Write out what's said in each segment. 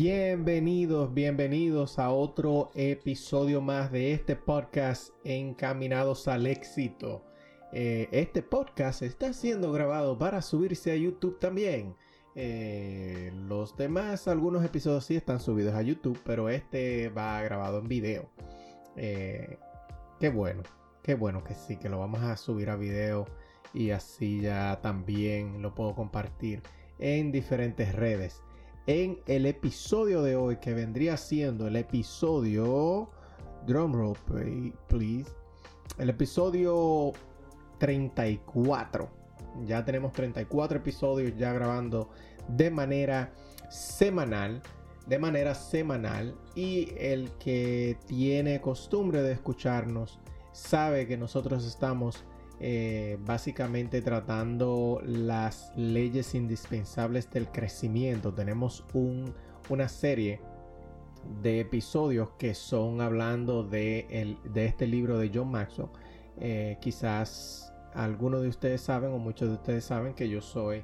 Bienvenidos, bienvenidos a otro episodio más de este podcast Encaminados al éxito. Eh, este podcast está siendo grabado para subirse a YouTube también. Eh, los demás, algunos episodios sí están subidos a YouTube, pero este va grabado en video. Eh, qué bueno, qué bueno que sí, que lo vamos a subir a video y así ya también lo puedo compartir en diferentes redes en el episodio de hoy, que vendría siendo el episodio. Drumroll, please. El episodio 34. Ya tenemos 34 episodios ya grabando de manera semanal. De manera semanal. Y el que tiene costumbre de escucharnos sabe que nosotros estamos eh, básicamente tratando las leyes indispensables del crecimiento. Tenemos una serie de episodios que son hablando de, este libro de John Maxwell. Eh, quizás algunos de ustedes saben o muchos de ustedes saben que yo soy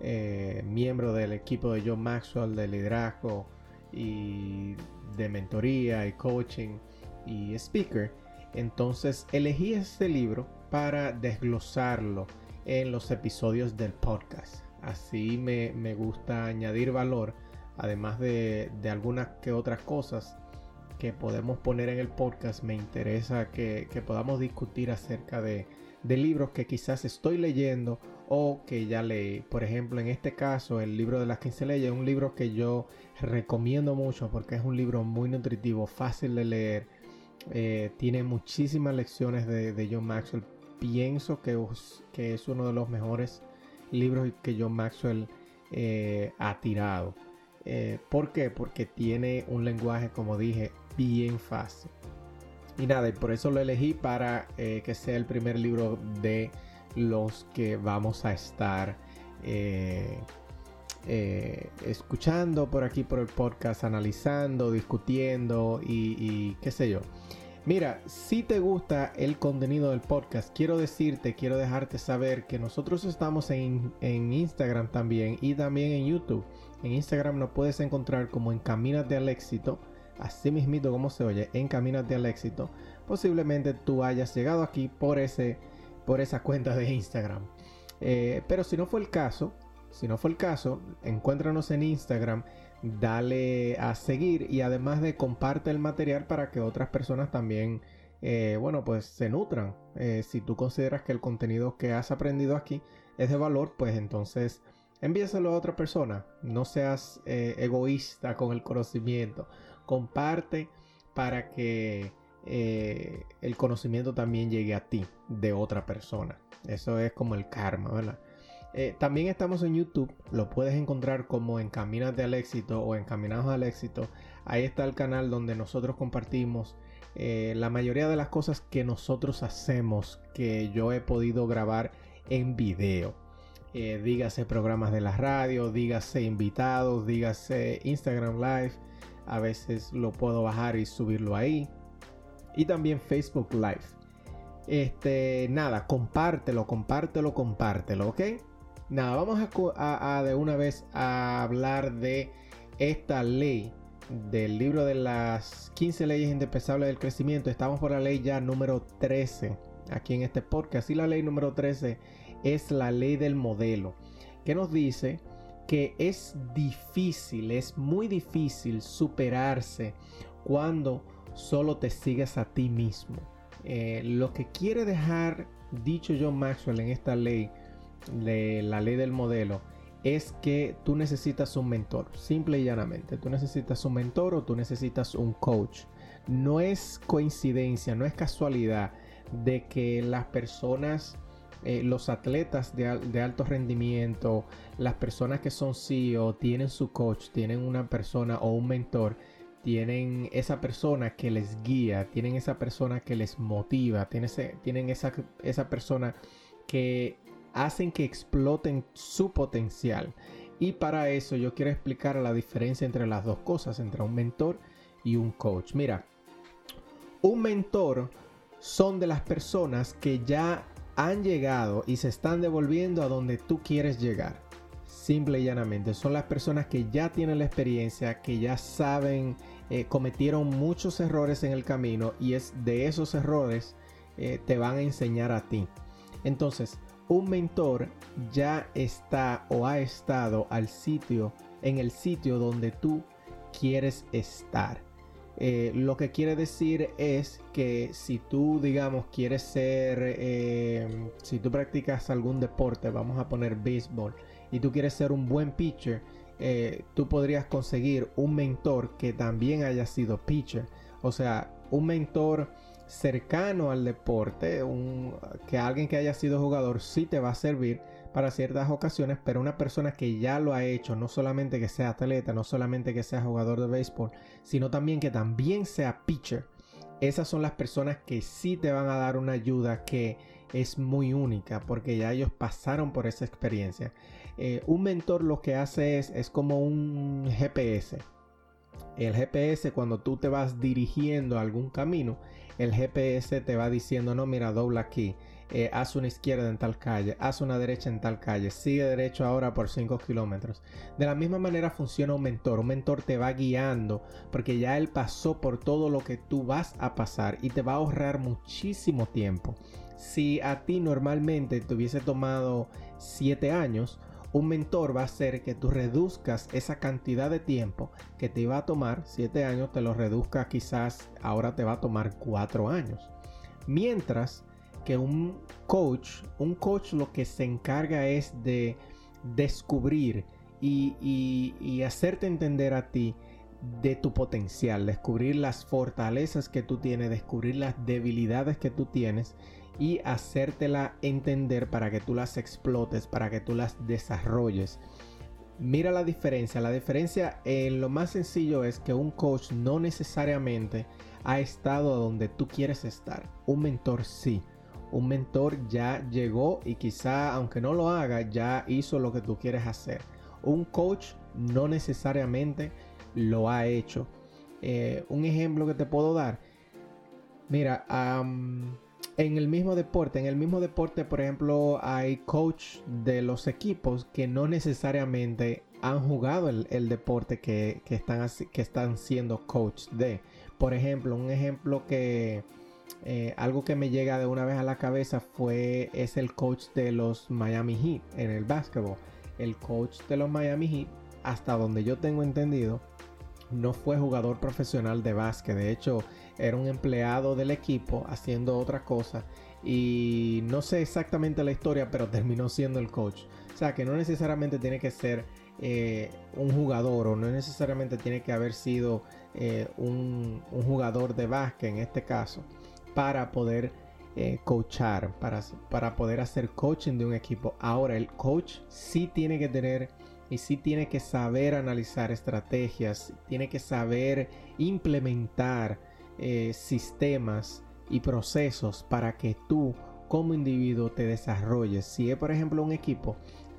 eh, miembro del equipo de John Maxwell de liderazgo y de mentoría y coaching y speaker. Entonces elegí este libro para desglosarlo en los episodios del podcast. Así me, gusta añadir valor, además de, algunas que otras cosas que podemos poner en el podcast. Me interesa que, podamos discutir acerca de, libros que quizás estoy leyendo o que ya leí. Por ejemplo, en este caso, el libro de las 15 leyes es un libro que yo recomiendo mucho porque es un libro muy nutritivo, fácil de leer. Eh, tiene muchísimas lecciones de, John Maxwell pienso que, es uno de los mejores libros que John Maxwell eh, ha tirado. Eh, ¿Por qué? Porque tiene un lenguaje, como dije, bien fácil. Y nada, y por eso lo elegí para que sea el primer libro de los que vamos a estar escuchando por aquí por el podcast, analizando, discutiendo y, y qué sé yo. Mira, si te gusta el contenido del podcast, quiero decirte, quiero dejarte saber que nosotros estamos en, Instagram también y también en YouTube. En Instagram nos puedes encontrar como Encamínate al éxito, así mismito como se oye, Encamínate al éxito. Posiblemente tú hayas llegado aquí por, ese, por esa cuenta de Instagram. Eh, pero si no fue el caso, si no fue el caso, encuéntranos en Instagram dale a seguir y además de comparte el material para que otras personas también, eh, bueno, pues se nutran. Eh, si tú consideras que el contenido que has aprendido aquí es de valor, pues entonces envíaselo a otra persona. No seas eh, egoísta con el conocimiento. Comparte para que el conocimiento también llegue a ti de otra persona. Eso es como el karma, ¿verdad? Eh, también estamos en YouTube, lo puedes encontrar como Encamínate al éxito o Encaminados al éxito. Ahí está el canal donde nosotros compartimos eh, la mayoría de las cosas que nosotros hacemos que yo he podido grabar en video. Eh, dígase programas de la radio, dígase invitados, dígase Instagram Live. A veces lo puedo bajar y subirlo ahí. Y también Facebook Live. Este, nada, compártelo, compártelo, compártelo, ¿ok? Nada, vamos a, de una vez a hablar de esta ley del libro de las 15 leyes indispensables del crecimiento. Estamos por la ley ya número 13 aquí en este podcast. Y la ley número 13 es la ley del modelo, que nos dice que es difícil, es muy difícil superarse cuando solo te sigues a ti mismo. Eh, lo que quiere dejar dicho John Maxwell en esta ley de la ley del modelo es que tú necesitas un mentor, simple y llanamente. Tú necesitas un mentor o tú necesitas un coach. no es coincidencia, no es casualidad de que las personas, eh, los atletas de, de, alto rendimiento, las personas que son CEO, tienen su coach, tienen una persona o un mentor, tienen esa persona que les guía, tienen esa persona que les motiva, tienen, tienen esa, esa persona que hacen que exploten su potencial. Y para eso yo quiero explicar la diferencia entre las dos cosas, entre un mentor y un coach. Mira, un mentor son de las personas que ya han llegado y se están devolviendo a donde tú quieres llegar. Simple y llanamente. Son las personas que ya tienen la experiencia, que ya saben, eh, cometieron muchos errores en el camino y es de esos errores eh, te van a enseñar a ti. Entonces, un mentor ya está o ha estado al sitio, en el sitio donde tú quieres estar. Eh, lo que quiere decir es que si tú, digamos, quieres ser, eh, si tú practicas algún deporte, vamos a poner béisbol, y tú quieres ser un buen pitcher, eh, tú podrías conseguir un mentor que también haya sido pitcher. O sea, un mentor cercano al deporte, un, que alguien que haya sido jugador sí te va a servir para ciertas ocasiones, pero una persona que ya lo ha hecho, no solamente que sea atleta, no solamente que sea jugador de béisbol, sino también que también sea pitcher, esas son las personas que sí te van a dar una ayuda que es muy única porque ya ellos pasaron por esa experiencia. Eh, un mentor lo que hace es, es como un GPS. El GPS cuando tú te vas dirigiendo a algún camino, el GPS te va diciendo, no, mira, dobla aquí, eh, haz una izquierda en tal calle, haz una derecha en tal calle, sigue derecho ahora por 5 kilómetros. De la misma manera funciona un mentor, un mentor te va guiando porque ya él pasó por todo lo que tú vas a pasar y te va a ahorrar muchísimo tiempo. Si a ti normalmente te hubiese tomado 7 años, un mentor va a hacer que tú reduzcas esa cantidad de tiempo que te iba a tomar 7 años, te lo reduzca quizás ahora te va a tomar 4 años. Mientras que un coach, un coach lo que se encarga es de descubrir y, y hacerte entender a ti de tu potencial, descubrir las fortalezas que tú tienes, descubrir las debilidades que tú tienes y hacértela entender para que tú las explotes, para que tú las desarrolles. Mira la diferencia. La diferencia en lo más sencillo es que un coach no necesariamente ha estado donde tú quieres estar. Un mentor sí. Un mentor ya llegó y quizá aunque no lo haga ya hizo lo que tú quieres hacer. Un coach no necesariamente lo ha hecho. Eh, un ejemplo que te puedo dar. Mira, en el mismo deporte, en el mismo deporte, por ejemplo, hay coach de los equipos que no necesariamente han jugado el, deporte que, están, que están siendo coach de. Por ejemplo, un ejemplo que eh, algo que me llega de una vez a la cabeza fue es el coach de los Miami Heat en el básquetbol. El coach de los Miami Heat, hasta donde yo tengo entendido, no fue jugador profesional de básquet. De hecho, era un empleado del equipo haciendo otra cosa. Y no sé exactamente la historia, pero terminó siendo el coach. O sea que no necesariamente tiene que ser eh, un jugador o no necesariamente tiene que haber sido eh, un, jugador de básquet en este caso para poder eh, coachar, para, para poder hacer coaching de un equipo. Ahora el coach sí tiene que tener y sí tiene que saber analizar estrategias, tiene que saber implementar eh, sistemas y procesos para que tú como individuo te desarrolles. Si es por ejemplo un equipo,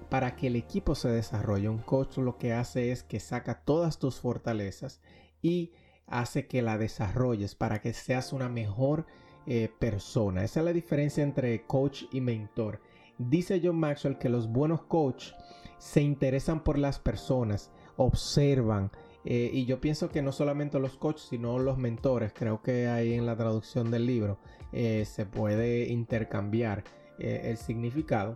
para que el equipo se desarrolle, un coach lo que hace es que saca todas tus fortalezas y hace que la desarrolles para que seas una mejor eh, persona. Esa es la diferencia entre coach y mentor. Dice John Maxwell que los buenos coaches se interesan por las personas, observan. Eh, y yo pienso que no solamente los coaches, sino los mentores, creo que ahí en la traducción del libro eh, se puede intercambiar eh, el significado.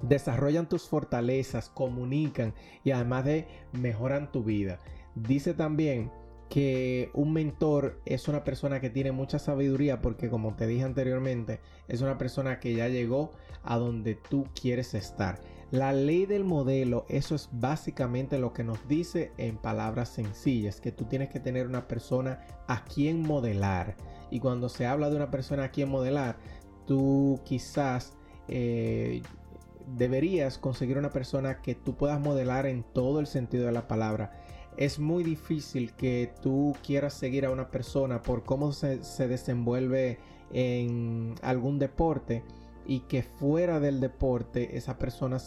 Desarrollan tus fortalezas, comunican y además de mejoran tu vida. Dice también que un mentor es una persona que tiene mucha sabiduría porque como te dije anteriormente, es una persona que ya llegó a donde tú quieres estar. La ley del modelo, eso es básicamente lo que nos dice en palabras sencillas, que tú tienes que tener una persona a quien modelar. Y cuando se habla de una persona a quien modelar, tú quizás eh, deberías conseguir una persona que tú puedas modelar en todo el sentido de la palabra. Es muy difícil que tú quieras seguir a una persona por cómo se, desenvuelve en algún deporte y que fuera del deporte esa persona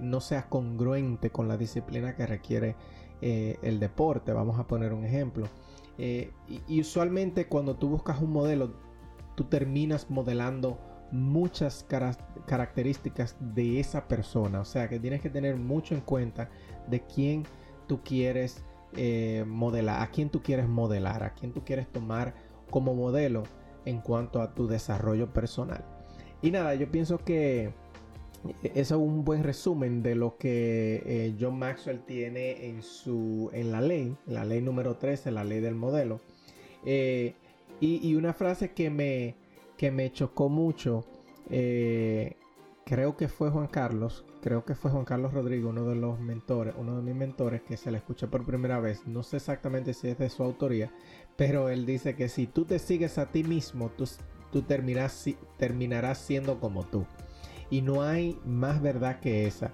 no sea congruente con la disciplina que requiere eh, el deporte. Vamos a poner un ejemplo. Eh, y, usualmente cuando tú buscas un modelo, tú terminas modelando muchas características de esa persona. O sea que tienes que tener mucho en cuenta de quién tú quieres eh, modelar, a quién tú quieres modelar, a quién tú quieres tomar como modelo en cuanto a tu desarrollo personal. Y nada, yo pienso que eso es un buen resumen de lo que eh, John Maxwell tiene en su en la ley, la ley número 13, la ley del modelo. Eh, y, una frase que me, que me chocó mucho, eh, creo que fue Juan Carlos, creo que fue Juan Carlos Rodrigo, uno de los mentores, uno de mis mentores que se le escuché por primera vez. No sé exactamente si es de su autoría, pero él dice que si tú te sigues a ti mismo, tú, tú terminarás, siendo como tú. Y no hay más verdad que esa.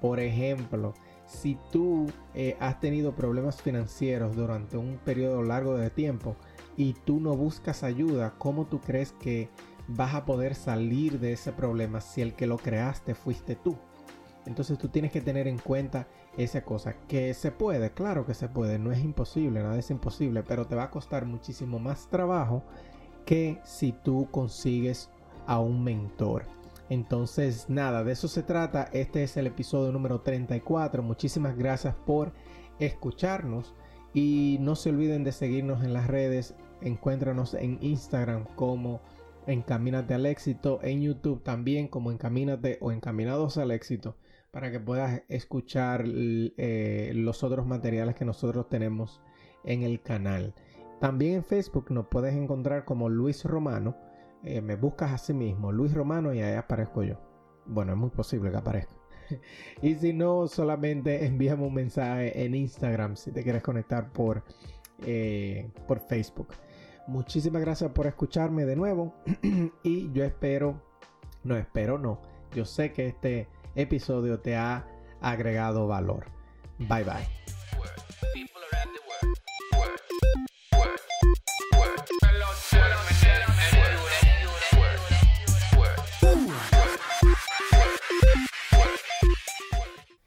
Por ejemplo, si tú eh, has tenido problemas financieros durante un periodo largo de tiempo y tú no buscas ayuda, ¿cómo tú crees que vas a poder salir de ese problema si el que lo creaste fuiste tú? Entonces tú tienes que tener en cuenta esa cosa. Que se puede, claro que se puede, no es imposible, nada es imposible, pero te va a costar muchísimo más trabajo que si tú consigues a un mentor. Entonces, nada, de eso se trata. Este es el episodio número 34. Muchísimas gracias por escucharnos. Y no se olviden de seguirnos en las redes. Encuéntranos en Instagram como Encamínate al éxito. En YouTube también como Encamínate o Encaminados al éxito. Para que puedas escuchar eh, los otros materiales que nosotros tenemos en el canal. También en Facebook nos puedes encontrar como Luis Romano eh, me buscas a sí mismo, Luis Romano, y ahí aparezco yo. Bueno, es muy posible que aparezca. y si no, solamente envíame un mensaje en Instagram si te quieres conectar por, eh, por Facebook. Muchísimas gracias por escucharme de nuevo. y yo espero, no espero, no. Yo sé que este episodio te ha agregado valor. Bye bye.